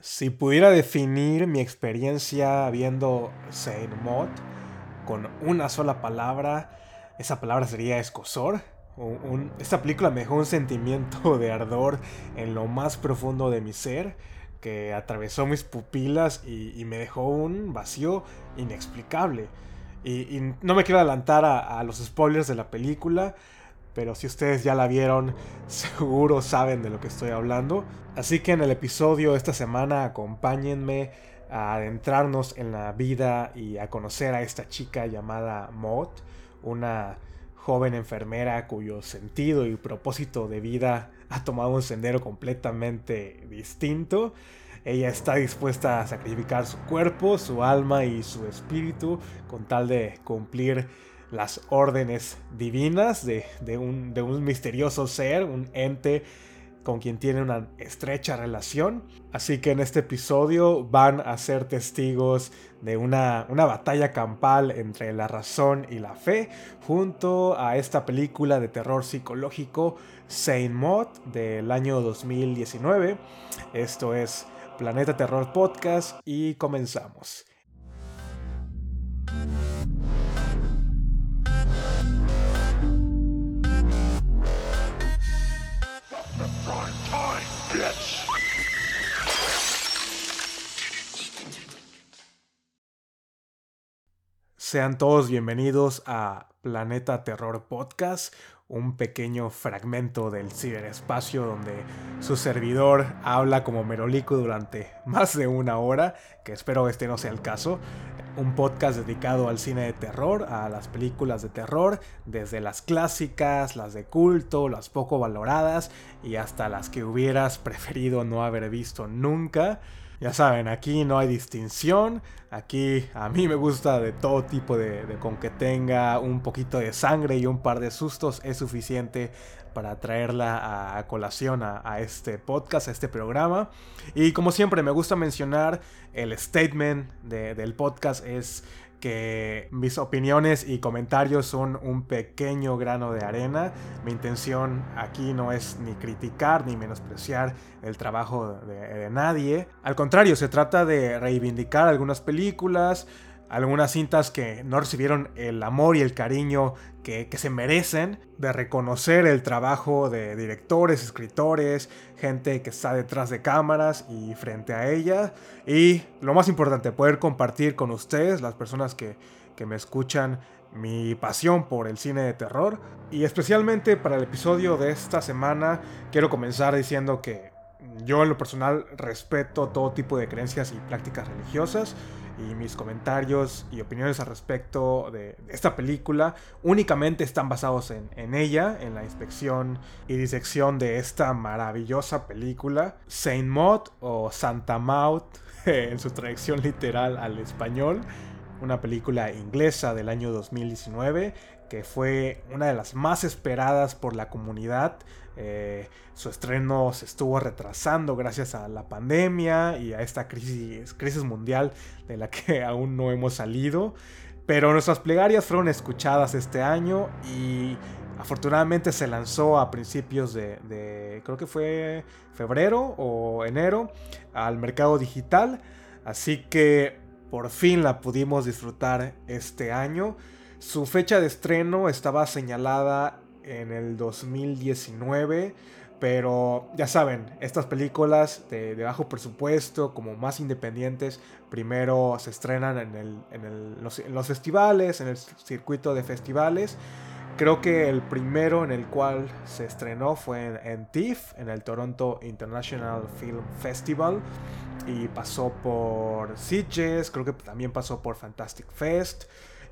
Si pudiera definir mi experiencia viendo Saint Mod con una sola palabra, esa palabra sería escosor. esta película me dejó un sentimiento de ardor en lo más profundo de mi ser que atravesó mis pupilas y, me dejó un vacío inexplicable. Y, no me quiero adelantar a, los spoilers de la película, pero si ustedes ya la vieron, seguro saben de lo que estoy hablando. Así que en el episodio esta semana acompáñenme a adentrarnos en la vida y a conocer a esta chica llamada Maud, una joven enfermera cuyo sentido y propósito de vida ha tomado un sendero completamente distinto. Ella está dispuesta a sacrificar su cuerpo, su alma y su espíritu con tal de cumplir las órdenes divinas de, un, de un misterioso ser, un ente con quien tiene una estrecha relación. Así que en este episodio van a ser testigos de una, una, batalla campal entre la razón y la fe, junto a esta película de terror psicológico Saint Maud del año 2019. Esto es Planeta Terror Podcast y comenzamos. Sean todos bienvenidos a Planeta Terror Podcast, un pequeño fragmento del ciberespacio donde su servidor habla como merolico durante más de una hora, que espero este no sea el caso. Un podcast dedicado al cine de terror, a las películas de terror, desde las clásicas, las de culto, las poco valoradas y hasta las que hubieras preferido no haber visto nunca. Ya saben, aquí no hay distinción. Aquí a mí me gusta de todo tipo de, con que tenga un poquito de sangre y un par de sustos es suficiente para traerla a, colación a, este podcast, a este programa. Y como siempre me gusta mencionar el statement del podcast es que mis opiniones y comentarios son un pequeño grano de arena. Mi intención aquí no es ni criticar ni menospreciar el trabajo de, nadie. Al contrario, se trata de reivindicar algunas películas, algunas cintas que no recibieron el amor y el cariño que, se merecen, de reconocer el trabajo de directores, escritores, gente que está detrás de cámaras y frente a ella. Y lo más importante, poder compartir con ustedes, las personas que, que me escuchan, mi pasión por el cine de terror. Y especialmente para el episodio de esta semana, quiero comenzar diciendo que yo en lo personal respeto todo tipo de creencias y prácticas religiosas y mis comentarios y opiniones al respecto de, esta película únicamente están basados en, ella, en la inspección y disección de esta maravillosa película, Saint Maud o Santa Maud en su traducción literal al español, una película inglesa del año 2019 que fue una de las más esperadas por la comunidad. Eh, su estreno se estuvo retrasando gracias a la pandemia y a esta crisis, mundial de la que aún no hemos salido. Pero nuestras plegarias fueron escuchadas este año y afortunadamente se lanzó a principios de, de creo que fue febrero o enero, al mercado digital. Así que por fin la pudimos disfrutar este año. Su fecha de estreno estaba señalada en el 2019, pero ya saben, estas películas de, bajo presupuesto, como más independientes, primero se estrenan en, los, festivales, en el circuito de festivales. Creo que el primero en el cual se estrenó fue en, en TIFF, en el Toronto International Film Festival, y pasó por Sitges, creo que también pasó por Fantastic Fest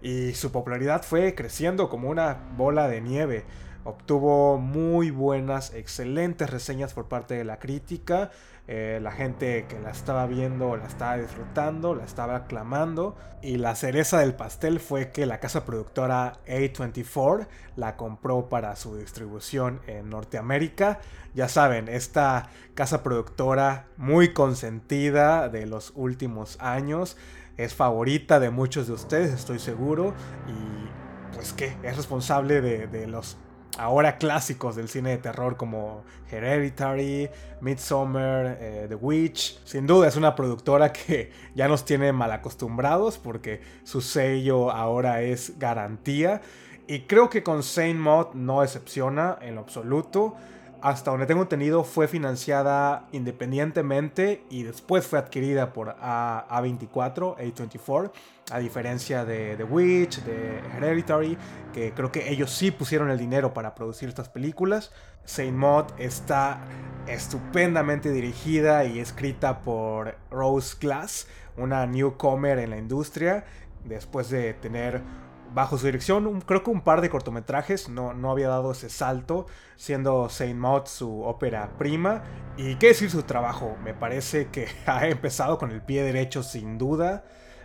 y su popularidad fue creciendo como una bola de nieve. Obtuvo muy buenas, excelentes reseñas por parte de la crítica. Eh, la gente que la estaba viendo la estaba disfrutando, la estaba aclamando. Y la cereza del pastel fue que la casa productora A24 la compró para su distribución en Norteamérica. Ya saben, esta casa productora muy consentida de los últimos años es favorita de muchos de ustedes, estoy seguro. Y pues que es responsable de, los ahora clásicos del cine de terror como Hereditary, Midsommar, eh, The Witch. Sin duda es una productora que ya nos tiene mal acostumbrados porque su sello ahora es garantía. Y creo que con Saint Maud no decepciona en lo absoluto hasta donde tengo entendido, fue financiada independientemente y después fue adquirida por A 24 A24, a diferencia de The Witch, de Hereditary, que creo que ellos sí pusieron el dinero para producir estas películas. Saint Maud está estupendamente dirigida y escrita por Rose Glass, una newcomer en la industria, después de tener bajo su dirección, creo que un par de cortometrajes, no, no había dado ese salto, siendo Saint Maud su ópera prima. Y qué decir su trabajo, me parece que ha empezado con el pie derecho sin duda,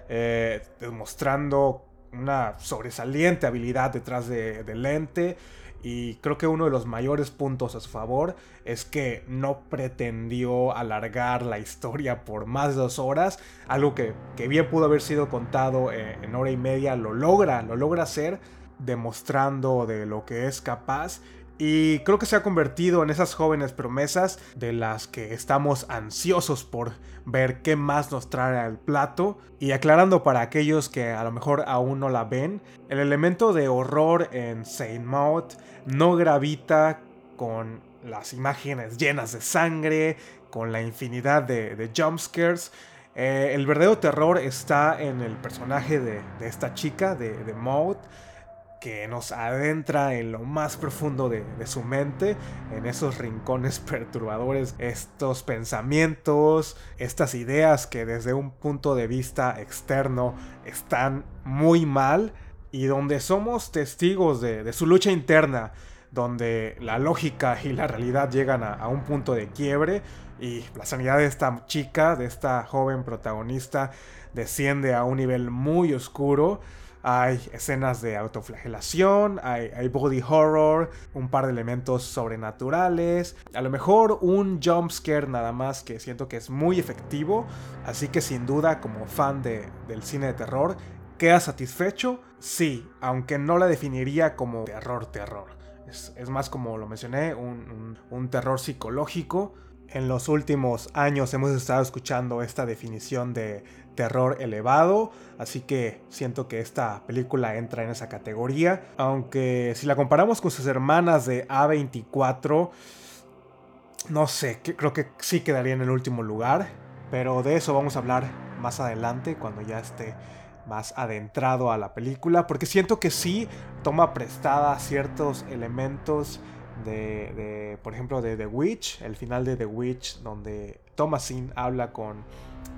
eh, demostrando una sobresaliente habilidad detrás del lente y creo que uno de los mayores puntos a su favor es que no pretendió alargar la historia por más de dos horas. Algo que, bien pudo haber sido contado en, en hora y media. Lo logra, lo logra hacer demostrando de lo que es capaz y creo que se ha convertido en esas jóvenes promesas de las que estamos ansiosos por ver qué más nos trae al plato. Y aclarando para aquellos que a lo mejor aún no la ven, el elemento de horror en Saint Maud no gravita con las imágenes llenas de sangre, con la infinidad de, jumpscares. Eh, el verdadero terror está en el personaje de, esta chica, de, de Maud que nos adentra en lo más profundo de, su mente, en esos rincones perturbadores, estos pensamientos, estas ideas que desde un punto de vista externo están muy mal y donde somos testigos de, su lucha interna, donde la lógica y la realidad llegan a, a un punto de quiebre y la sanidad de esta chica, de esta joven protagonista, desciende a un nivel muy oscuro hay escenas de autoflagelación, hay, body horror, un par de elementos sobrenaturales, a lo mejor un jump scare nada más que siento que es muy efectivo, así que sin duda como fan de, del cine de terror, ¿queda satisfecho? Sí, aunque no la definiría como terror terror. Es, más como lo mencioné, un terror psicológico en los últimos años hemos estado escuchando esta definición de terror elevado, así que siento que esta película entra en esa categoría, aunque si la comparamos con sus hermanas de A24, no sé, creo que sí quedaría en el último lugar, pero de eso vamos a hablar más adelante cuando ya esté más adentrado a la película, porque siento que sí toma prestada ciertos elementos de, por ejemplo, de The Witch, el final de The Witch, donde Thomasin habla con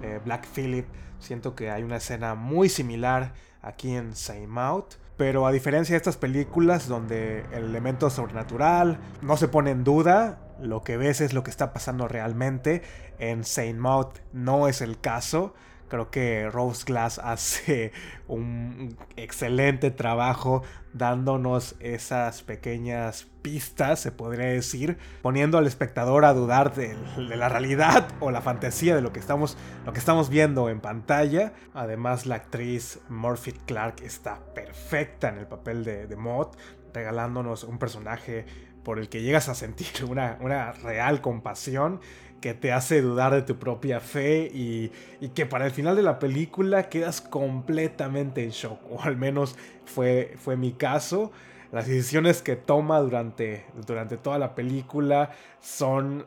eh, Black Phillip. Siento que hay una escena muy similar aquí en Same Out. Pero a diferencia de estas películas donde el elemento sobrenatural no se pone en duda, lo que ves es lo que está pasando realmente. En Saint Maud no es el caso. Creo que Rose Glass hace un excelente trabajo dándonos esas pequeñas pistas, se podría decir, poniendo al espectador a dudar de, la realidad o la fantasía de lo que, estamos, lo que estamos viendo en pantalla. Además, la actriz Murphy Clark está perfecta en el papel de, de Maud, regalándonos un personaje por el que llegas a sentir una, una real compasión que te hace dudar de tu propia fe y, que para el final de la película quedas completamente en shock, o al menos fue, fue mi caso. Las decisiones que toma durante, durante toda la película son,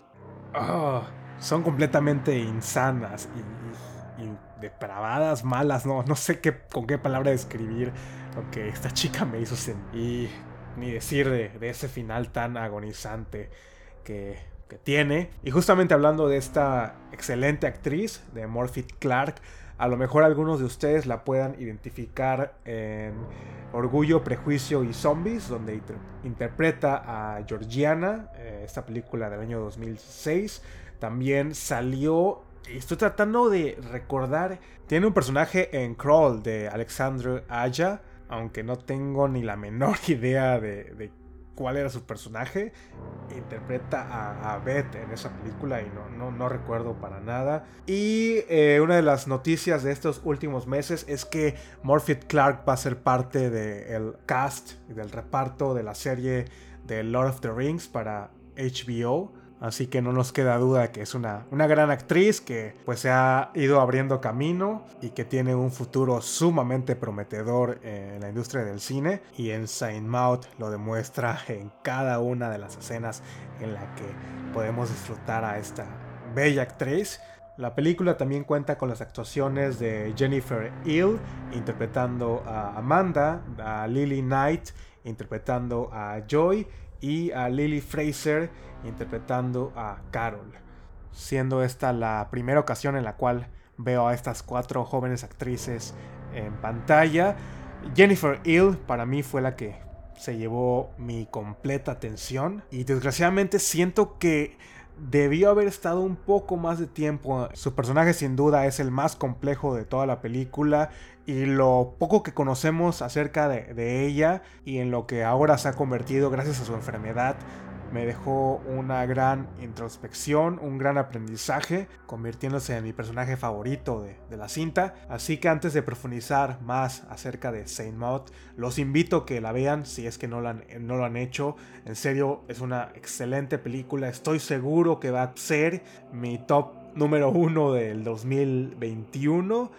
ah, son completamente insanas y, depravadas, malas, no, no sé qué, con qué palabra describir lo que esta chica me hizo sentir, ni decir de, de ese final tan agonizante que que tiene. Y justamente hablando de esta excelente actriz, de Morphy Clark, a lo mejor algunos de ustedes la puedan identificar en Orgullo, Prejuicio y Zombies, donde interpreta a Georgiana, eh, esta película del año 2006. También salió, estoy tratando de recordar, tiene un personaje en Crawl de Alexandre Aya, aunque no tengo ni la menor idea de, de cuál era su personaje. Interpreta a, Beth en esa película y no, no, recuerdo para nada. Y eh, una de las noticias de estos últimos meses es que Morphy Clark va a ser parte del cast y del reparto de la serie de Lord of the Rings para HBO. Así que no nos queda duda que es una, una gran actriz que pues se ha ido abriendo camino y que tiene un futuro sumamente prometedor en la industria del cine. Y en Saint Maud lo demuestra en cada una de las escenas en la que podemos disfrutar a esta bella actriz. La película también cuenta con las actuaciones de Jennifer Hill interpretando a Amanda, a Lily Knight interpretando a Joy y a Lily Fraser interpretando a Carol, siendo esta la primera ocasión en la cual veo a estas cuatro jóvenes actrices en pantalla. Jennifer Hill para mí fue la que se llevó mi completa atención y desgraciadamente siento que debió haber estado un poco más de tiempo. Su personaje sin duda es el más complejo de toda la película y lo poco que conocemos acerca de, de, ella y en lo que ahora se ha convertido gracias a su enfermedad me dejó una gran introspección, un gran aprendizaje, convirtiéndose en mi personaje favorito de, la cinta. Así que antes de profundizar más acerca de Saint Maud, los invito a que la vean si es que no, no lo han hecho. En serio, es una excelente película. Estoy seguro que va a ser mi top número uno del 2021.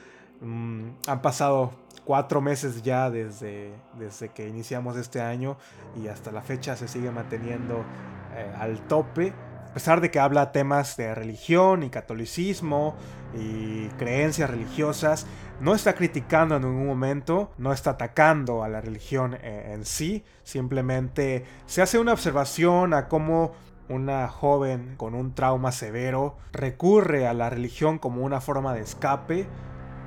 Mm, han pasado cuatro meses ya desde, desde que iniciamos este año y hasta la fecha se sigue manteniendo eh, al tope. A pesar de que habla temas de religión y catolicismo y creencias religiosas, no está criticando en ningún momento, no está atacando a la religión eh, en sí, simplemente se hace una observación a cómo una joven con un trauma severo recurre a la religión como una forma de escape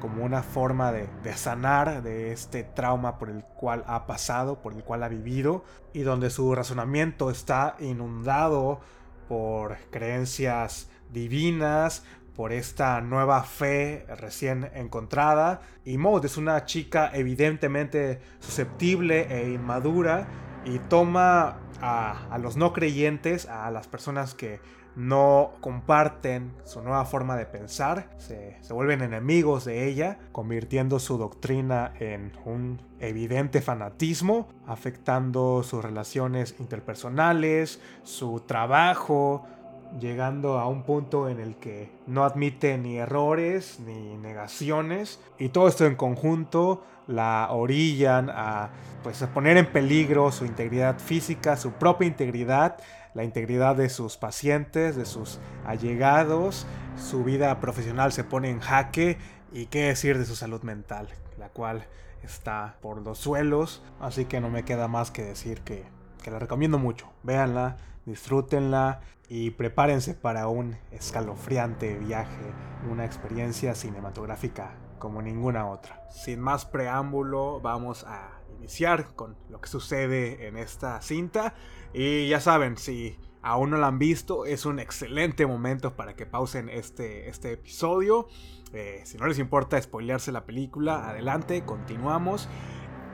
como una forma de, sanar de este trauma por el cual ha pasado, por el cual ha vivido, y donde su razonamiento está inundado por creencias divinas, por esta nueva fe recién encontrada. Y Maud es una chica evidentemente susceptible e inmadura y toma a, a los no creyentes, a las personas que no comparten su nueva forma de pensar, se, vuelven enemigos de ella, convirtiendo su doctrina en un evidente fanatismo, afectando sus relaciones interpersonales, su trabajo, llegando a un punto en el que no admite ni errores ni negaciones y todo esto en conjunto la orillan a pues a poner en peligro su integridad física, su propia integridad la integridad de sus pacientes, de sus allegados, su vida profesional se pone en jaque y qué decir de su salud mental, la cual está por los suelos, así que no me queda más que decir que, que la recomiendo mucho. Véanla, disfrútenla y prepárense para un escalofriante viaje, una experiencia cinematográfica como ninguna otra. Sin más preámbulo, vamos a iniciar con lo que sucede en esta cinta. Y ya saben, si aún no la han visto, es un excelente momento para que pausen este, este episodio. Eh, si no les importa spoilearse la película, adelante, continuamos.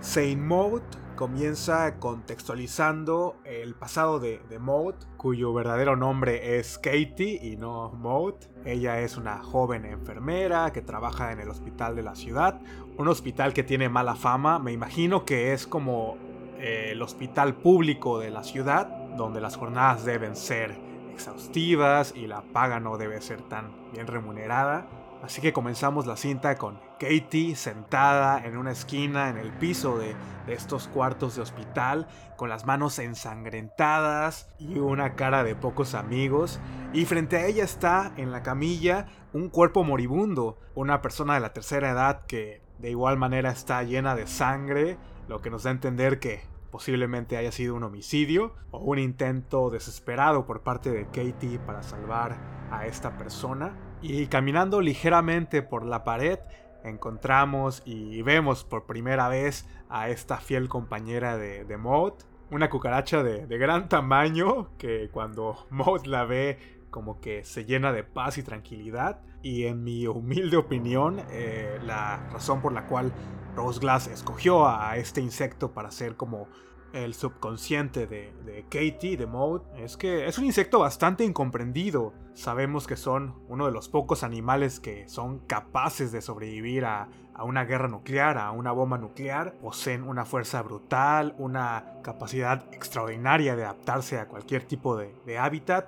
Saint Maud comienza contextualizando el pasado de, de Maud, cuyo verdadero nombre es Katie y no Maud. Ella es una joven enfermera que trabaja en el hospital de la ciudad, un hospital que tiene mala fama, me imagino que es como eh, el hospital público de la ciudad, donde las jornadas deben ser exhaustivas y la paga no debe ser tan bien remunerada. Así que comenzamos la cinta con Katie sentada en una esquina en el piso de, estos cuartos de hospital, con las manos ensangrentadas y una cara de pocos amigos. Y frente a ella está en la camilla un cuerpo moribundo, una persona de la tercera edad que de igual manera está llena de sangre, lo que nos da a entender que posiblemente haya sido un homicidio o un intento desesperado por parte de Katie para salvar a esta persona. Y caminando ligeramente por la pared, encontramos y vemos por primera vez a esta fiel compañera de, de Maud, una cucaracha de, gran tamaño que cuando Maud la ve como que se llena de paz y tranquilidad. Y en mi humilde opinión, eh, la razón por la cual Rose Glass escogió a este insecto para ser como el subconsciente de, de Katie, de Maud, es que es un insecto bastante incomprendido. Sabemos que son uno de los pocos animales que son capaces de sobrevivir a, una guerra nuclear, a una bomba nuclear. Poseen una fuerza brutal, una capacidad extraordinaria de adaptarse a cualquier tipo de hábitat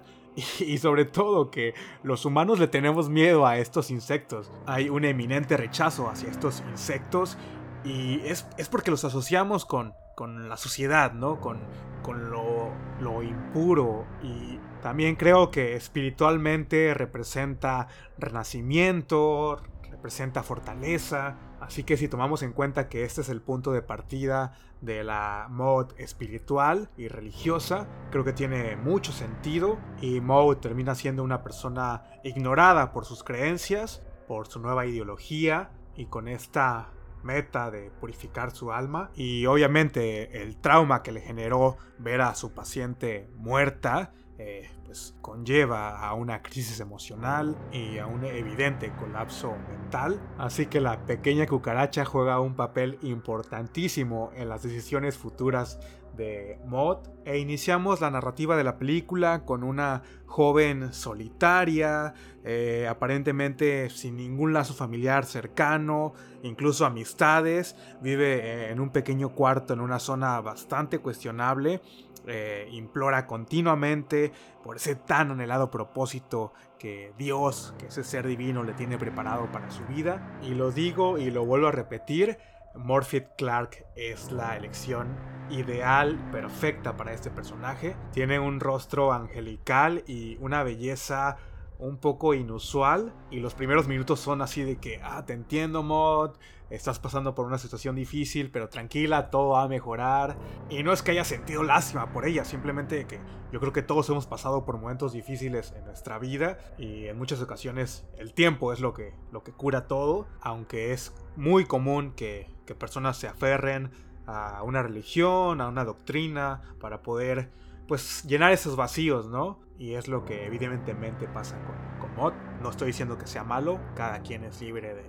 y sobre todo que los humanos le tenemos miedo a estos insectos. Hay un eminente rechazo hacia estos insectos y es, porque los asociamos con, con la sociedad, ¿no? Con, con lo, lo, impuro. Y también creo que espiritualmente representa renacimiento, representa fortaleza. Así que si tomamos en cuenta que este es el punto de partida de la mod espiritual y religiosa, creo que tiene mucho sentido. Y Maud termina siendo una persona ignorada por sus creencias, por su nueva ideología y con esta meta de purificar su alma y obviamente el trauma que le generó ver a su paciente muerta eh, pues conlleva a una crisis emocional y a un evidente colapso mental. Así que la pequeña cucaracha juega un papel importantísimo en las decisiones futuras de Mod e iniciamos la narrativa de la película con una joven solitaria, eh, aparentemente sin ningún lazo familiar cercano, incluso amistades, vive eh, en un pequeño cuarto en una zona bastante cuestionable, eh, implora continuamente por ese tan anhelado propósito que Dios, que ese ser divino le tiene preparado para su vida. Y lo digo y lo vuelvo a repetir, Morphy Clark es la elección ideal, perfecta para este personaje. Tiene un rostro angelical y una belleza un poco inusual y los primeros minutos son así de que, ah, te entiendo, Mod, estás pasando por una situación difícil, pero tranquila, todo va a mejorar. Y no es que haya sentido lástima por ella, simplemente que yo creo que todos hemos pasado por momentos difíciles en nuestra vida y en muchas ocasiones el tiempo es lo que, lo que cura todo, aunque es muy común que, que personas se aferren a una religión, a una doctrina, para poder pues llenar esos vacíos, ¿no? Y es lo que evidentemente pasa con, Mod. No estoy diciendo que sea malo, cada quien es libre de,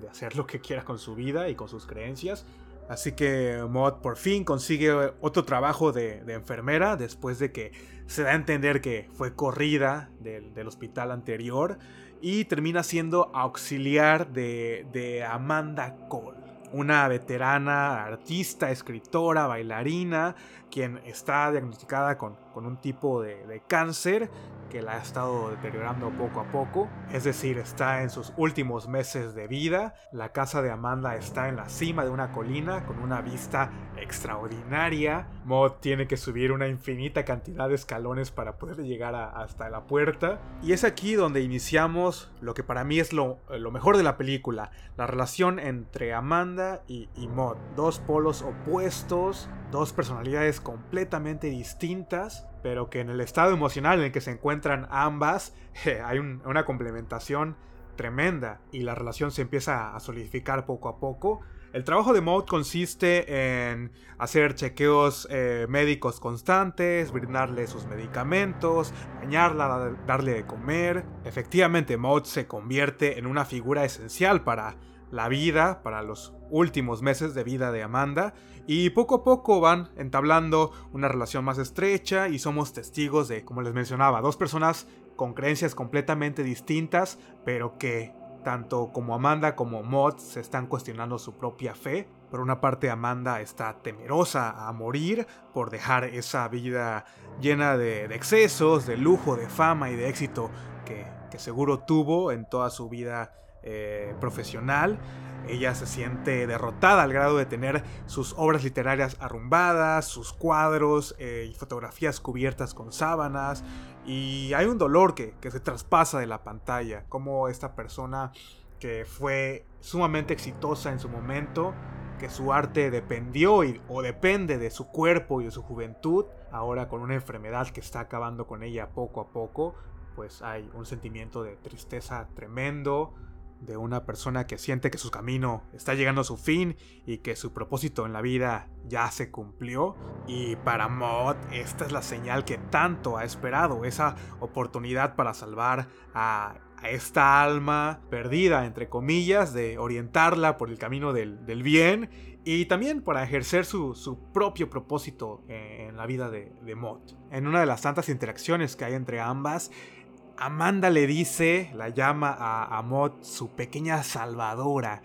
de hacer lo que quiera con su vida y con sus creencias. Así que Mod por fin consigue otro trabajo de, enfermera después de que se da a entender que fue corrida del, del hospital anterior y termina siendo auxiliar de, de Amanda Cole una veterana artista, escritora, bailarina, quien está diagnosticada con, con un tipo de, de, cáncer que la ha estado deteriorando poco a poco. Es decir, está en sus últimos meses de vida. La casa de Amanda está en la cima de una colina con una vista extraordinaria. Mod tiene que subir una infinita cantidad de escalones para poder llegar hasta la puerta. Y es aquí donde iniciamos lo que para mí es lo, mejor de la película. La relación entre Amanda y, y Mod. Dos polos opuestos, dos personalidades completamente distintas pero que en el estado emocional en el que se encuentran ambas hay una complementación tremenda y la relación se empieza a solidificar poco a poco. El trabajo de Maud consiste en hacer chequeos eh, médicos constantes, brindarle sus medicamentos, bañarla, darle de comer. Efectivamente, Maud se convierte en una figura esencial para la vida, para los últimos meses de vida de Amanda, y poco a poco van entablando una relación más estrecha y somos testigos de, como les mencionaba, dos personas con creencias completamente distintas, pero que tanto como Amanda como Maud se están cuestionando su propia fe. Por una parte, Amanda está temerosa a morir por dejar esa vida llena de, excesos, de lujo, de fama y de éxito que, que seguro tuvo en toda su vida eh, profesional. Ella se siente derrotada al grado de tener sus obras literarias arrumbadas, sus cuadros eh, y fotografías cubiertas con sábanas. Y hay un dolor que, se traspasa de la pantalla. Como esta persona que fue sumamente exitosa en su momento, que su arte dependió o depende de su cuerpo y de su juventud, ahora con una enfermedad que está acabando con ella poco a poco, pues hay un sentimiento de tristeza tremendo, de una persona que siente que su camino está llegando a su fin y que su propósito en la vida ya se cumplió. Y para Mod esta es la señal que tanto ha esperado, esa oportunidad para salvar a esta alma perdida, entre comillas, de orientarla por el camino del, bien y también para ejercer su, propio propósito en la vida de, de. En una de las tantas interacciones que hay entre ambas, Amanda le dice, la llama a, a Mott su pequeña salvadora.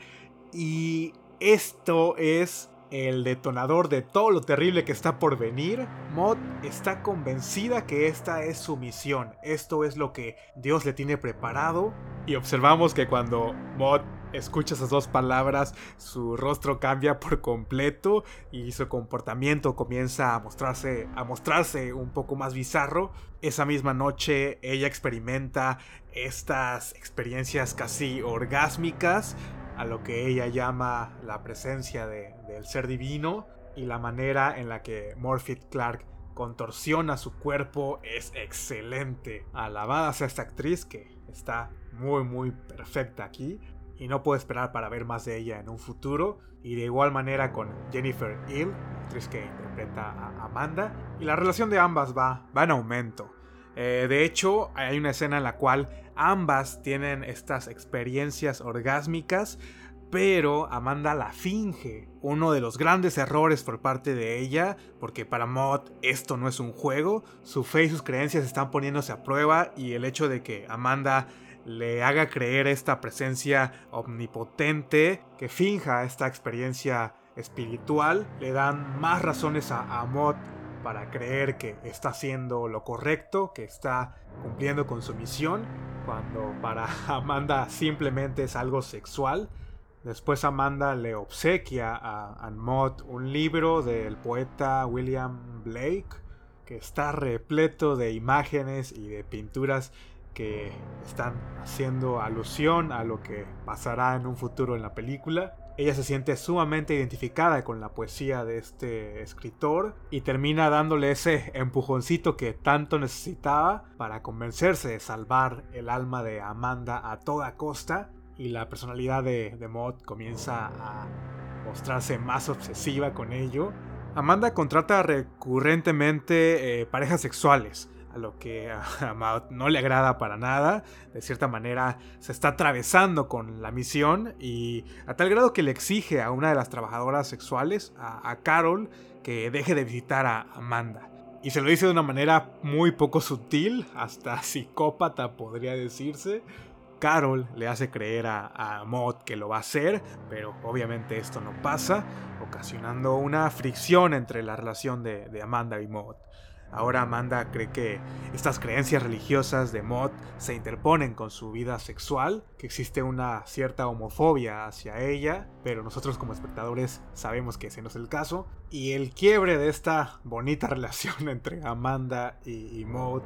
Y esto es el detonador de todo lo terrible que está por venir, Mod está convencida que esta es su misión, esto es lo que Dios le tiene preparado y observamos que cuando Mod escucha esas dos palabras, su rostro cambia por completo y su comportamiento comienza a mostrarse, a mostrarse un poco más bizarro. Esa misma noche ella experimenta estas experiencias casi orgásmicas a lo que ella llama la presencia del ser divino y la manera en la que Morphy Clark contorsiona su cuerpo es excelente. Alabada sea esta actriz que está muy muy perfecta aquí y no puedo esperar para ver más de ella en un futuro. Y de igual manera con Jennifer Hill, actriz que interpreta a Amanda. Y la relación de ambas va, va en aumento. Eh, de hecho, hay una escena en la cual ambas tienen estas experiencias orgásmicas, pero Amanda la finge. Uno de los grandes errores por parte de ella, porque para Maud esto no es un juego, su fe y sus creencias están poniéndose a prueba y el hecho de que Amanda le haga creer esta presencia omnipotente, que finja esta experiencia espiritual, le dan más razones a, a para creer que está haciendo lo correcto, que está cumpliendo con su misión, cuando para Amanda simplemente es algo sexual. Después Amanda le obsequia a Anmod un libro del poeta William Blake que está repleto de imágenes y de pinturas que están haciendo alusión a lo que pasará en un futuro en la película. Ella se siente sumamente identificada con la poesía de este escritor y termina dándole ese empujoncito que tanto necesitaba para convencerse de salvar el alma de Amanda a toda costa y la personalidad de, de Maud comienza a mostrarse más obsesiva con ello. Amanda contrata recurrentemente eh, parejas sexuales a lo que a Maud no le agrada para nada. De cierta manera se está atravesando con la misión y a tal grado que le exige a una de las trabajadoras sexuales, a, Carol, que deje de visitar a Amanda. Y se lo dice de una manera muy poco sutil, hasta psicópata podría decirse. Carol le hace creer a, a Maud que lo va a hacer, pero obviamente esto no pasa, ocasionando una fricción entre la relación de, de Amanda y Maud. Ahora Amanda cree que estas creencias religiosas de Mod se interponen con su vida sexual, que existe una cierta homofobia hacia ella, pero nosotros como espectadores sabemos que ese no es el caso. Y el quiebre de esta bonita relación entre Amanda y, Maud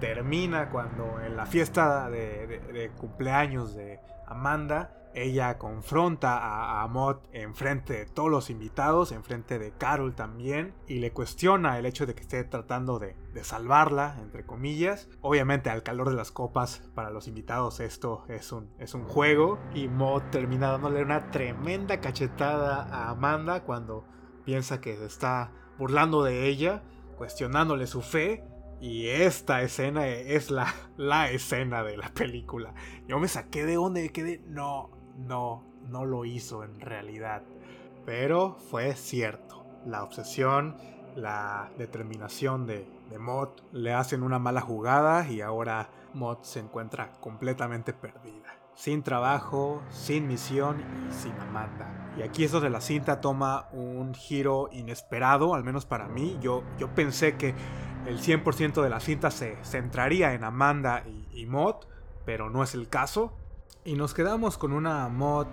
termina cuando en la fiesta de cumpleaños de Amanda ella confronta a, a en enfrente de todos los invitados, enfrente de Carol también, y le cuestiona el hecho de que esté tratando de, salvarla, entre comillas. Obviamente al calor de las copas, para los invitados esto es un, juego, y Mod termina dándole una tremenda cachetada a Amanda cuando piensa que se está burlando de ella, cuestionándole su fe, y esta escena es la, la escena de la película. Yo me saqué de donde quedé. No, no, no lo hizo en realidad. Pero fue cierto. La obsesión, la determinación de, de Mott le hacen una mala jugada y ahora Mott se encuentra completamente perdida. Sin trabajo, sin misión y sin Amanda. Y aquí es donde la cinta toma un giro inesperado, al menos para mí. Yo, yo pensé que el 100% de la cinta se centraría en Amanda y, Mott, pero no es el caso. Y nos quedamos con una mod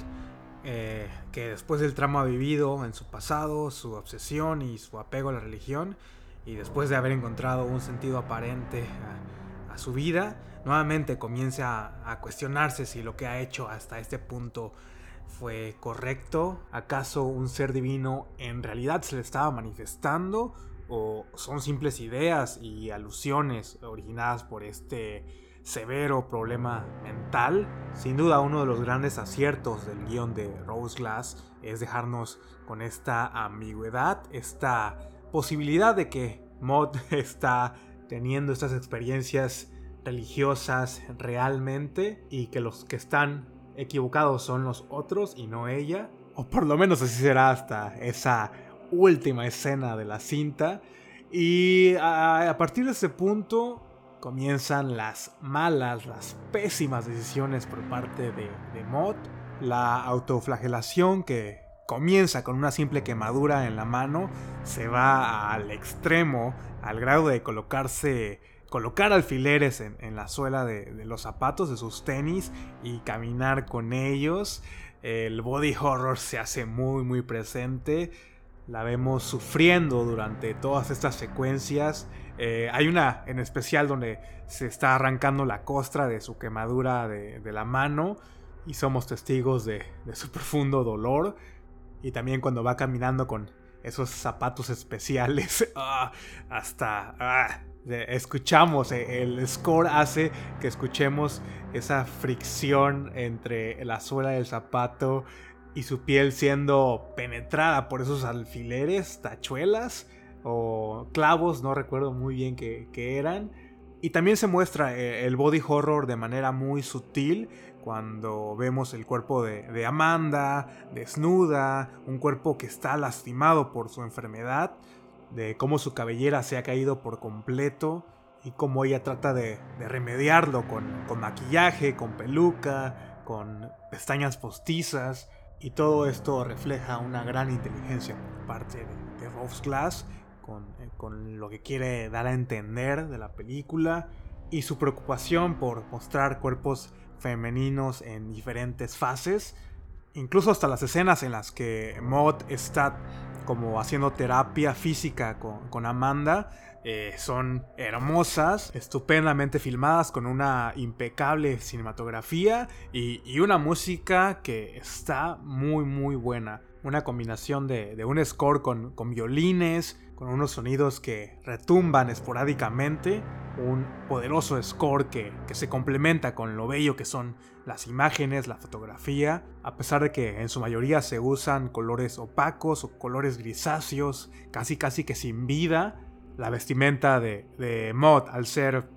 eh, que después del tramo vivido en su pasado, su obsesión y su apego a la religión, y después de haber encontrado un sentido aparente a, su vida, nuevamente comienza a, cuestionarse si lo que ha hecho hasta este punto fue correcto. ¿Acaso un ser divino en realidad se le estaba manifestando? ¿O son simples ideas y alusiones originadas por este severo problema mental. Sin duda uno de los grandes aciertos del guion de Rose Glass es dejarnos con esta ambigüedad, esta posibilidad de que Maud está teniendo estas experiencias religiosas realmente y que los que están equivocados son los otros y no ella. O por lo menos así será hasta esa última escena de la cinta. Y a, partir de ese punto comienzan las malas, las pésimas decisiones por parte de, de Mott. La autoflagelación que comienza con una simple quemadura en la mano se va al extremo, al grado de colocarse colocar alfileres en, la suela de, los zapatos de sus tenis y caminar con ellos. El body horror se hace muy muy presente. La vemos sufriendo durante todas estas secuencias. Eh, hay una en especial donde se está arrancando la costra de su quemadura de, la mano y somos testigos de, su profundo dolor. Y también cuando va caminando con esos zapatos especiales, ah, hasta ah, escuchamos, eh, el score hace que escuchemos esa fricción entre la suela del zapato y su piel siendo penetrada por esos alfileres, tachuelas o clavos, no recuerdo muy bien qué, eran. Y también se muestra eh, el body horror de manera muy sutil cuando vemos el cuerpo de Amanda desnuda, un cuerpo que está lastimado por su enfermedad de cómo su cabellera se ha caído por completo y cómo ella trata de, remediarlo con, maquillaje, con peluca, con pestañas postizas. Y todo esto refleja una gran inteligencia por parte de, de Rose Glass con, eh, con lo que quiere dar a entender de la película y su preocupación por mostrar cuerpos femeninos en diferentes fases, incluso hasta las escenas en las que Maud está como haciendo terapia física con, Amanda. Eh, son hermosas, estupendamente filmadas con una impecable cinematografía y, una música que está muy muy buena. Una combinación de, un score con, con violines, con unos sonidos que retumban esporádicamente, un poderoso score que, se complementa con lo bello que son las imágenes, la fotografía, a pesar de que en su mayoría se usan colores opacos o colores grisáceos, casi casi que sin vida, la vestimenta de, de Mod al ser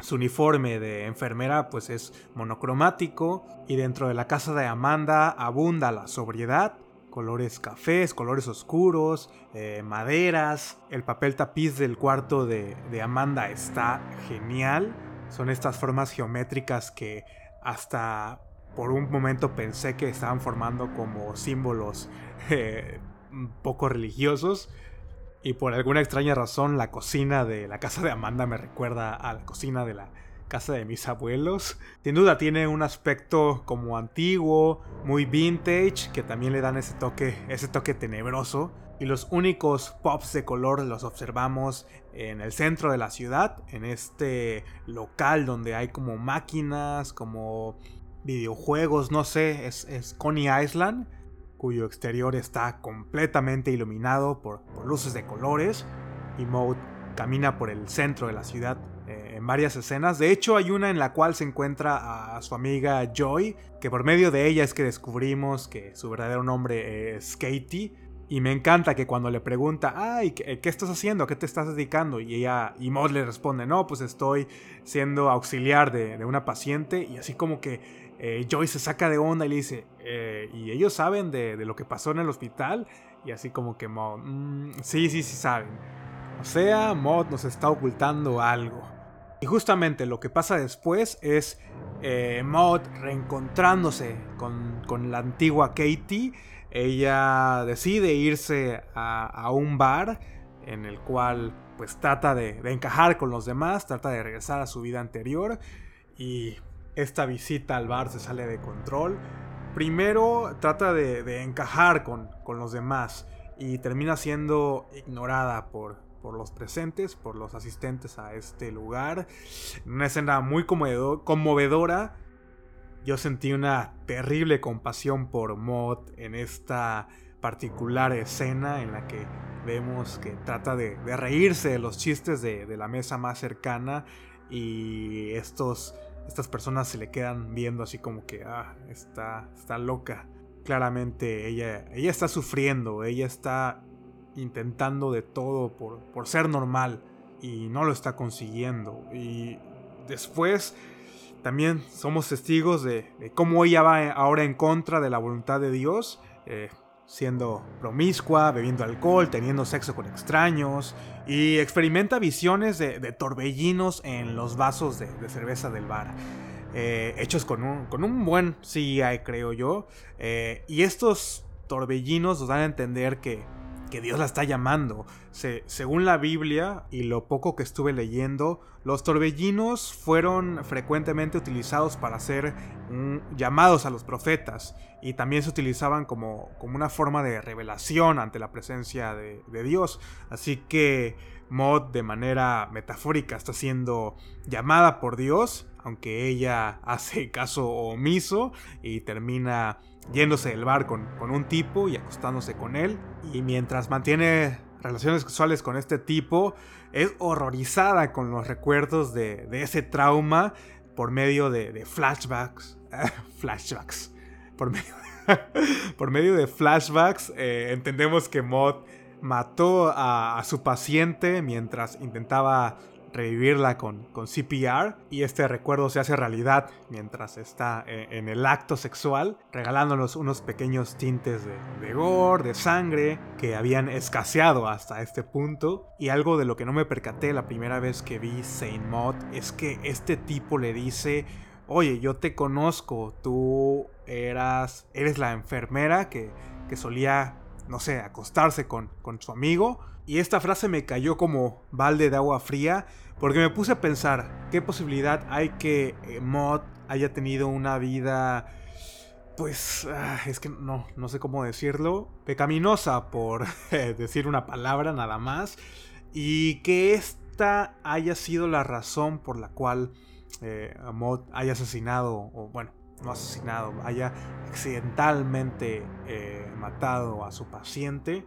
su uniforme de enfermera pues es monocromático y dentro de la casa de Amanda abunda la sobriedad colores cafés, colores oscuros, eh, maderas. El papel tapiz del cuarto de, Amanda está genial. Son estas formas geométricas que hasta por un momento pensé que estaban formando como símbolos eh, poco religiosos. Y por alguna extraña razón la cocina de la casa de Amanda me recuerda a la cocina de la casa de mis abuelos. Sin duda tiene un aspecto como antiguo, muy vintage, que también le dan ese toque, ese toque tenebroso. Y los únicos pops de color los observamos en el centro de la ciudad, en este local donde hay como máquinas, como videojuegos, no sé, es, Coney Island, cuyo exterior está completamente iluminado por, luces de colores. Y Mode camina por el centro de la ciudad en varias escenas. De hecho, hay una en la cual se encuentra a su amiga Joy, que por medio de ella es que descubrimos que su verdadero nombre es Katie. Y me encanta que cuando le pregunta, ay, ¿qué, estás haciendo? ¿A qué te estás dedicando? Y ella, y Maud le responde, no, pues estoy siendo auxiliar de, una paciente. Y así como que eh, Joy se saca de onda y le dice, eh, ¿y ellos saben de, lo que pasó en el hospital? Y así como que Maud, mm, sí, sí, sí saben. O sea, Maud nos está ocultando algo. Y justamente lo que pasa después es eh, reencontrándose con, la antigua Katie. Ella decide irse a, un bar en el cual pues trata de, encajar con los demás, trata de regresar a su vida anterior y esta visita al bar se sale de control. Primero trata de, encajar con, con los demás y termina siendo ignorada por, por los presentes, por los asistentes a este lugar. Una escena muy conmovedora. Yo sentí una terrible compasión por Mod en esta particular escena en la que vemos que trata de, reírse de los chistes de, la mesa más cercana y estos, estas personas se le quedan viendo así como que, ah, está, está loca. Claramente ella, ella está sufriendo, ella está intentando de todo por, por ser normal y no lo está consiguiendo. Y después también somos testigos de, cómo ella va ahora en contra de la voluntad de Dios, eh, siendo promiscua, bebiendo alcohol, teniendo sexo con extraños y experimenta visiones de, torbellinos en los vasos de, cerveza del bar. Eh, hechos con un, con un buen CGI, creo yo. Eh, y estos torbellinos nos dan a entender que, que Dios la está llamando. según la Biblia y lo poco que estuve leyendo, los torbellinos fueron frecuentemente utilizados para ser mm, llamados a los profetas y también se utilizaban como, como una forma de revelación ante la presencia de, de Dios. Así que Mod de manera metafórica está siendo llamada por Dios, aunque ella hace caso omiso y termina yéndose del bar con, un tipo y acostándose con él. Y mientras mantiene relaciones sexuales con este tipo, es horrorizada con los recuerdos de, ese trauma por medio de, flashbacks. flashbacks. Por medio de, por medio de flashbacks, eh, entendemos que Mod mató a, su paciente mientras intentaba revivirla con, con, CPR y este recuerdo se hace realidad mientras está eh, en, el acto sexual, regalándonos unos pequeños tintes de, de, gore, de sangre que habían escaseado hasta este punto. Y algo de lo que no me percaté la primera vez que vi Saint Maud es que este tipo le dice, oye, yo te conozco, tú eras, eres la enfermera que, que solía no sé, acostarse con, con su amigo. Y esta frase me cayó como balde de agua fría porque me puse a pensar qué posibilidad hay que eh, Mod haya tenido una vida, pues, ah, es que no, no sé cómo decirlo, pecaminosa por decir una palabra nada más. Y que esta haya sido la razón por la cual eh, Mod haya asesinado, o bueno, no asesinado, haya accidentalmente eh, matado a su paciente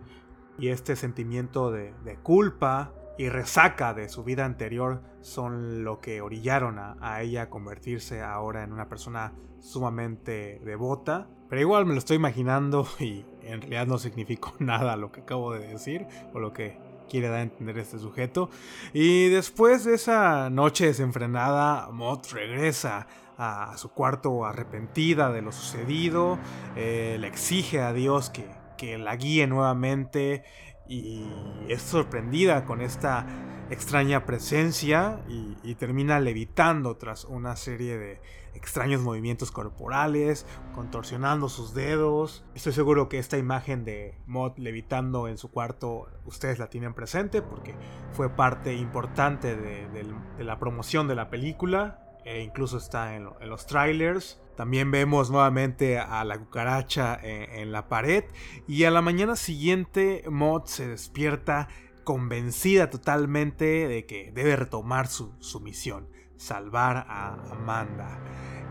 y este sentimiento de, culpa y resaca de su vida anterior son lo que orillaron a, ella a convertirse ahora en una persona sumamente devota. Pero igual me lo estoy imaginando y en realidad no significó nada lo que acabo de decir o lo que quiere dar a entender este sujeto. Y después de esa noche desenfrenada, Mott regresa a su cuarto arrepentida de lo sucedido, eh, le exige a Dios que, que la guíe nuevamente y es sorprendida con esta extraña presencia y, termina levitando tras una serie de extraños movimientos corporales, contorsionando sus dedos. Estoy seguro que esta imagen de Mod levitando en su cuarto ustedes la tienen presente porque fue parte importante de la promoción de la película e incluso está en, los trailers. También vemos nuevamente a la cucaracha en, la pared y a la mañana siguiente Mod se despierta convencida totalmente de que debe retomar su, misión, salvar a Amanda.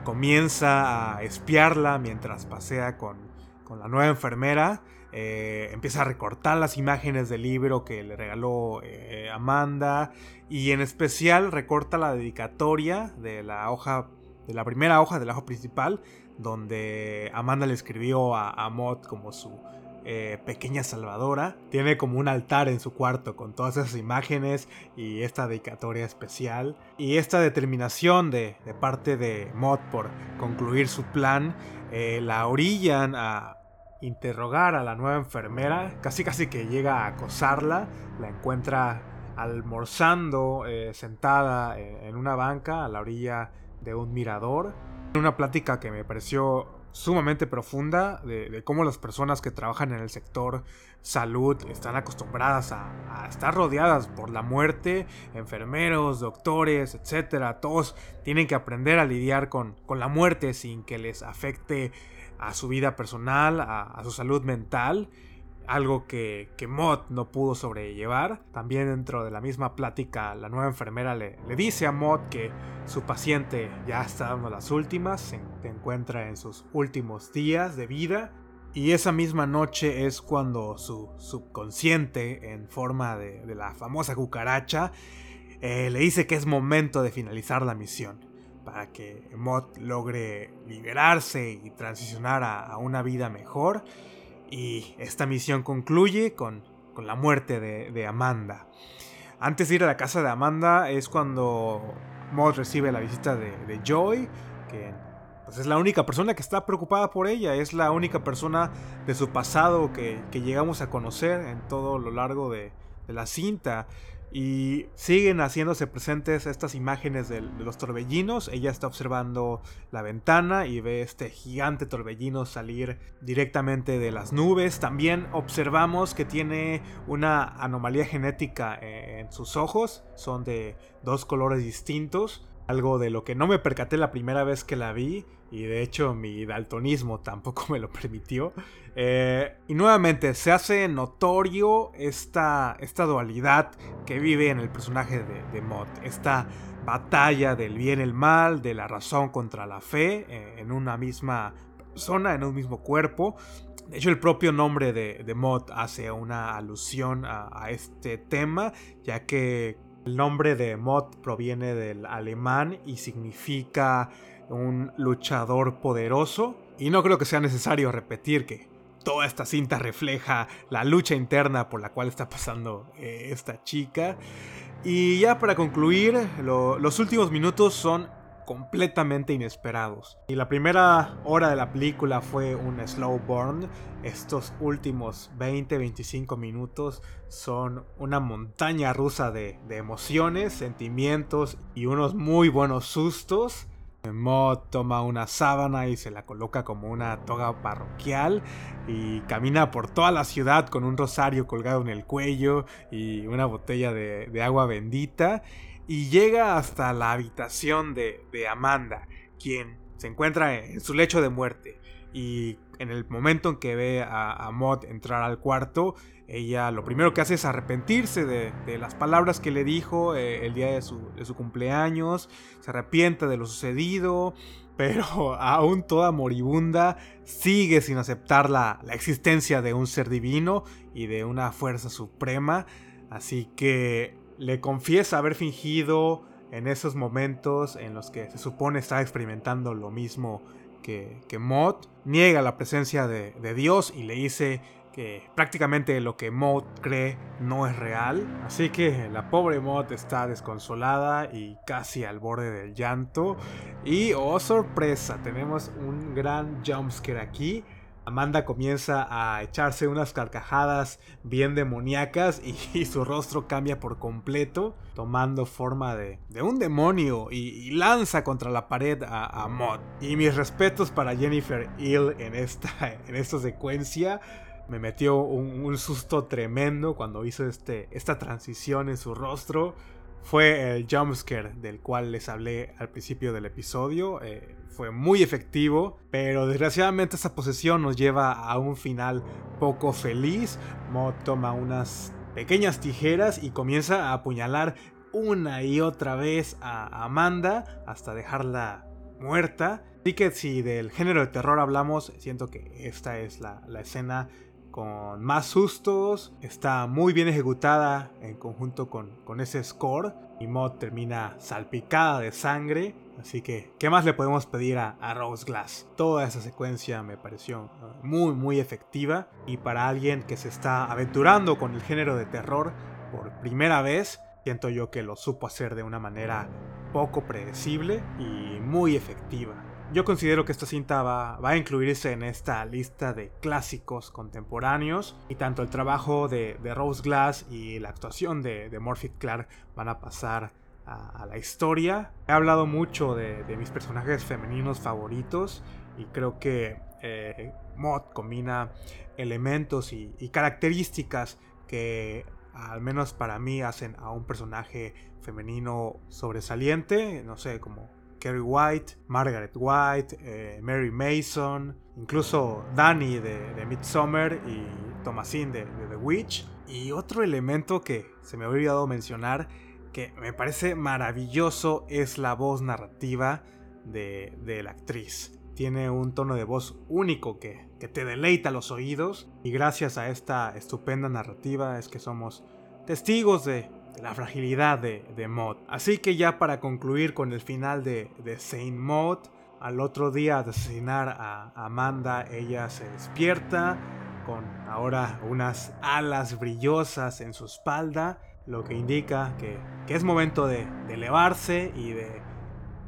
Comienza a espiarla mientras pasea con la nueva enfermera eh, empieza a recortar las imágenes del libro que le regaló eh, Amanda y en especial recorta la dedicatoria de la hoja, de la primera hoja de la hoja principal, donde Amanda le escribió a, a como su eh, pequeña salvadora. Tiene como un altar en su cuarto con todas esas imágenes y esta dedicatoria especial. Y esta determinación de, de parte de Mod por concluir su plan la orillan a, interrogar a la nueva enfermera, casi casi que llega a acosarla, la encuentra almorzando eh, sentada eh, en una banca a la orilla de un mirador. Una plática que me pareció sumamente profunda de, cómo las personas que trabajan en el sector salud están acostumbradas a, estar rodeadas por la muerte, enfermeros, doctores, etcétera. Todos tienen que aprender a lidiar con, con la muerte sin que les afecte a su vida personal, a, su salud mental, algo que, que Mod no pudo sobrellevar. También dentro de la misma plática, la nueva enfermera le, le dice a Mod que su paciente ya está dando las últimas, se, encuentra en sus últimos días de vida. Y esa misma noche es cuando su subconsciente, en forma de, la famosa cucaracha, eh, le dice que es momento de finalizar la misión para que Mod logre liberarse y transicionar a, una vida mejor. Y esta misión concluye con, la muerte de, Amanda. Antes de ir a la casa de Amanda es cuando Maud recibe la visita de, Joy, que pues, es la única persona que está preocupada por ella, es la única persona de su pasado que, llegamos a conocer en todo lo largo de la cinta. Y siguen haciéndose presentes estas imágenes de, los torbellinos. Ella está observando la ventana y ve este gigante torbellino salir directamente de las nubes. También observamos que tiene una anomalía genética en sus ojos. Son de dos colores distintos. Algo de lo que no me percaté la primera vez que la vi y de hecho mi daltonismo tampoco me lo permitió. Eh, y nuevamente se hace notorio esta, esta dualidad que vive en el personaje de, de esta batalla del bien y el mal, de la razón contra la fe, eh, en una misma persona, en un mismo cuerpo. De hecho, el propio nombre de, de hace una alusión a este tema, ya que el nombre de Mott proviene del alemán y significa un luchador poderoso. Y no creo que sea necesario repetir que toda esta cinta refleja la lucha interna por la cual está pasando eh, esta chica. Y ya para concluir, los últimos minutos son completamente inesperados. Y la primera hora de la película fue un slow burn. Estos últimos 20-25 minutos son una montaña rusa de emociones, sentimientos y unos muy buenos sustos. Mod toma una sábana y se la coloca como una toga parroquial y camina por toda la ciudad con un rosario colgado en el cuello y una botella de, agua bendita y llega hasta la habitación de, Amanda, quien se encuentra en su lecho de muerte. Y en el momento en que ve a, a Mod entrar al cuarto, ella lo primero que hace es arrepentirse de, las palabras que le dijo eh, el día de su, cumpleaños, se arrepiente de lo sucedido, pero aún toda moribunda sigue sin aceptar la, la existencia de un ser divino y de una fuerza suprema, así que le confiesa haber fingido en esos momentos en los que se supone está experimentando lo mismo que, que Mod, niega la presencia de, de Dios y le dice que prácticamente lo que Maud cree no es real. Así que la pobre Maud está desconsolada y casi al borde del llanto. Y oh sorpresa, tenemos un gran jumpscare aquí. Amanda comienza a echarse unas carcajadas bien demoníacas y, su rostro cambia por completo, tomando forma de, un demonio y, lanza contra la pared a, Maud. Y mis respetos para Jennifer Hill en esta, en esta secuencia me metió un, susto tremendo cuando hizo este, esta transición en su rostro. Fue el jumpscare del cual les hablé al principio del episodio. Eh, fue muy efectivo, pero desgraciadamente esta posesión nos lleva a un final poco feliz. Mo toma unas pequeñas tijeras y comienza a apuñalar una y otra vez a Amanda hasta dejarla muerta. Así que si del género de terror hablamos, siento que esta es la, la escena con más sustos, está muy bien ejecutada en conjunto con, con ese score y Mod termina salpicada de sangre, así que ¿qué más le podemos pedir a, Rose Glass? Toda esa secuencia me pareció uh, muy muy efectiva y para alguien que se está aventurando con el género de terror por primera vez, siento yo que lo supo hacer de una manera poco predecible y muy efectiva. Yo considero que esta cinta va, a incluirse en esta lista de clásicos contemporáneos y tanto el trabajo de, Rose Glass y la actuación de, de Clark van a pasar a, la historia. He hablado mucho de, mis personajes femeninos favoritos y creo que eh, Mod combina elementos y, y características que al menos para mí hacen a un personaje femenino sobresaliente, no sé, como Kerry White, Margaret White, eh, Mary Mason, incluso Danny de, de Midsommar y Thomasine de, The Witch. Y otro elemento que se me había olvidado mencionar, que me parece maravilloso, es la voz narrativa de, la actriz. Tiene un tono de voz único que, que te deleita los oídos y gracias a esta estupenda narrativa es que somos testigos de, la fragilidad de, de Maud. Así que ya para concluir con el final de, de Saint Maud, al otro día de asesinar a Amanda, ella se despierta con ahora unas alas brillosas en su espalda, lo que indica que, es momento de, elevarse y de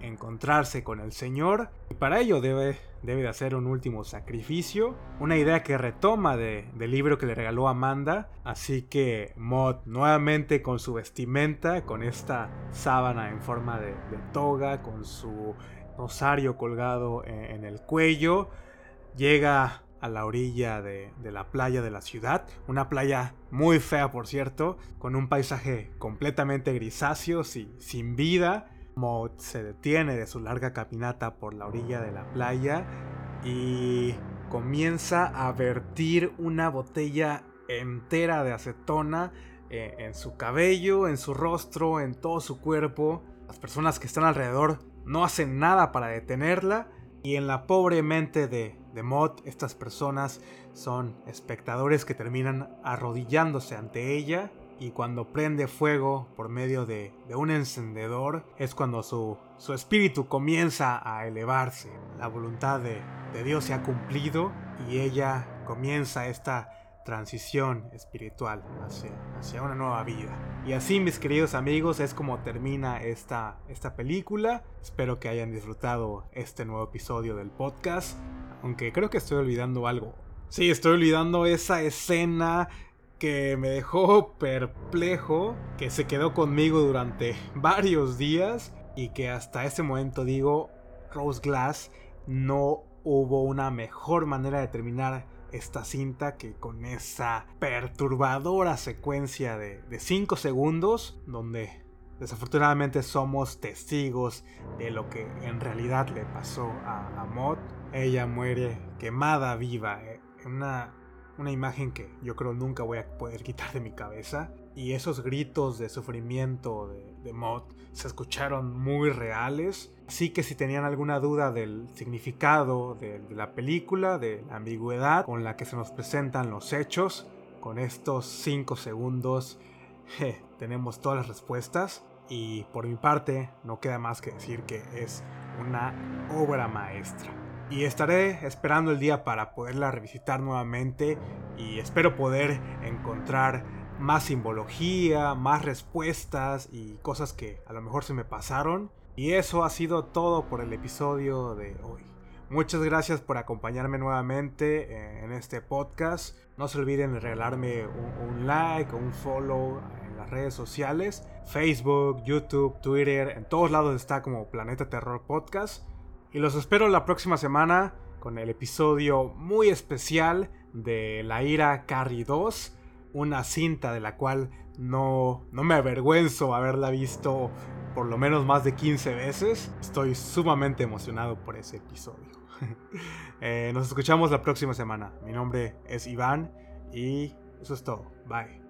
encontrarse con el Señor. Y para ello debe, debe de hacer un último sacrificio, una idea que retoma del libro que le regaló Amanda. Así que Mod nuevamente con su vestimenta, con esta sábana en forma de, toga, con su rosario colgado en el cuello, llega a la orilla de, la playa de la ciudad. Una playa muy fea, por cierto, con un paisaje completamente grisáceo, y sin vida. Maud se detiene de su larga caminata por la orilla de la playa y comienza a vertir una botella entera de acetona eh, en su cabello, en su rostro, en todo su cuerpo. Las personas que están alrededor no hacen nada para detenerla y en la pobre mente de, de estas personas son espectadores que terminan arrodillándose ante ella y cuando prende fuego por medio de, un encendedor es cuando su, su, espíritu comienza a elevarse. La voluntad de, de Dios se ha cumplido y ella comienza esta transición espiritual hacia, hacia, una nueva vida. Y así, mis queridos amigos, es como termina esta, esta película. Espero que hayan disfrutado este nuevo episodio del podcast. Aunque creo que estoy olvidando algo. Sí, estoy olvidando esa escena que me dejó perplejo, que se quedó conmigo durante varios días y que hasta ese momento digo, Rose Glass, no hubo una mejor manera de terminar esta cinta que con esa perturbadora secuencia de 5 segundos donde desafortunadamente somos testigos de lo que en realidad le pasó a, a ella muere quemada viva. Eh, una, una imagen que yo creo nunca voy a poder quitar de mi cabeza. Y esos gritos de sufrimiento de, de Mott se escucharon muy reales. Así que si tenían alguna duda del significado de, la película, de la ambigüedad con la que se nos presentan los hechos, con estos 5 segundos tenemos todas las respuestas. Y por mi parte, no queda más que decir que es una obra maestra y estaré esperando el día para poderla revisitar nuevamente y espero poder encontrar más simbología, más respuestas y cosas que a lo mejor se me pasaron. Y eso ha sido todo por el episodio de hoy. Muchas gracias por acompañarme nuevamente eh, en este podcast. No se olviden de regalarme un, like o un follow en las redes sociales. Facebook, YouTube, Twitter, en todos lados está como Planeta Terror Podcast. Y los espero la próxima semana con el episodio muy especial de La Ira Carrie 2, una cinta de la cual no, no me avergüenzo haberla visto por lo menos más de 15 veces. Estoy sumamente emocionado por ese episodio. Eh, nos escuchamos la próxima semana. Mi nombre es Iván y eso es todo. Bye.